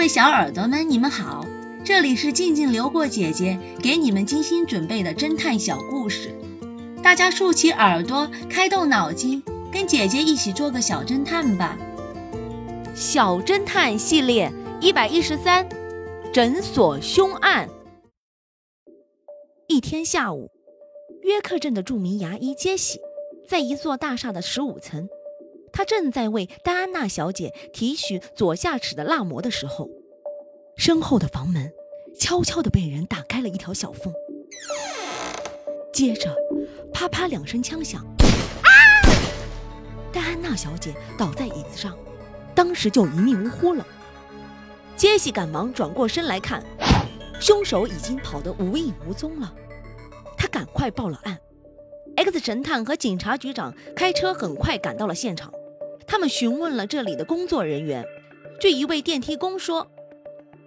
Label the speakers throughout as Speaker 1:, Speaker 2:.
Speaker 1: 各位小耳朵们，你们好，这里是静静流过姐姐给你们精心准备的侦探小故事，大家竖起耳朵，开动脑筋，跟姐姐一起做个小侦探吧。
Speaker 2: 小侦探系列一百一十三，诊所凶案。一天下午，约克镇的著名牙医杰西在一座大厦的十五层。他正在为戴安娜小姐提取左下齿的蜡膜的时候，身后的房门悄悄地被人打开了一条小缝。接着，啪啪两声枪响，戴安娜小姐倒在椅子上，当时就一命呜呼了。杰西赶忙转过身来看，凶手已经跑得无影无踪了。他赶快报了案，X 神探和警察局长开车很快赶到了现场。他们询问了这里的工作人员，据一位电梯工说，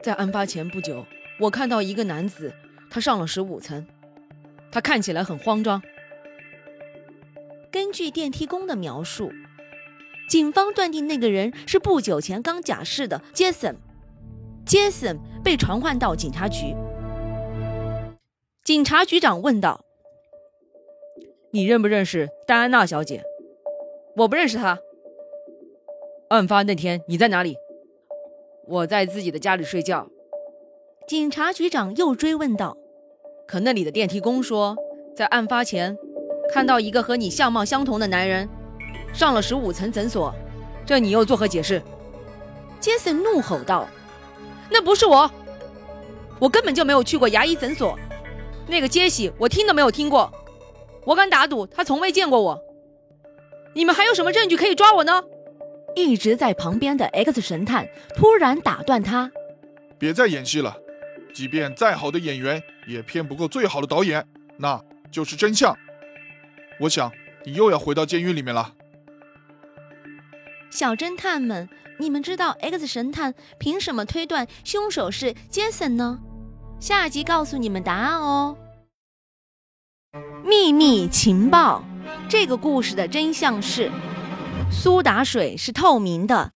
Speaker 3: 在案发前不久，我看到一个男子，他上了十五层，他看起来很慌张。
Speaker 2: 根据电梯工的描述，警方断定那个人是不久前刚假释的杰森。杰森被传唤到警察局，警察局长问道：“
Speaker 3: 你认不认识戴安娜小姐？”“
Speaker 4: 我不认识她。”
Speaker 3: 案发那天你在哪里？
Speaker 4: 我在自己的家里睡觉。
Speaker 2: 警察局长又追问道：“
Speaker 3: 可那里的电梯工说，在案发前看到一个和你相貌相同的男人上了十五层诊所，这你又作何解释？”
Speaker 2: 杰森怒吼道：“
Speaker 4: 那不是我，我根本就没有去过牙医诊所。那个杰西，我听都没有听过。我敢打赌，他从未见过我。你们还有什么证据可以抓我呢？”
Speaker 2: 一直在旁边的 X 神探突然打断他：“
Speaker 5: 别再演戏了，即便再好的演员也骗不过最好的导演，那就是真相。我想你又要回到监狱里面了。”
Speaker 2: 小侦探们，你们知道 X 神探凭什么推断凶手是杰森呢？下集告诉你们答案哦。秘密情报：这个故事的真相是。苏打水是透明的，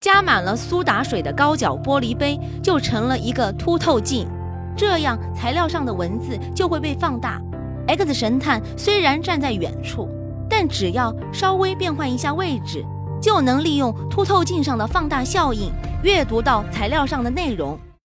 Speaker 2: 加满了苏打水的高脚玻璃杯就成了一个凸透镜，这样材料上的文字就会被放大。X 神探虽然站在远处，但只要稍微变换一下位置，就能利用凸透镜上的放大效应阅读到材料上的内容。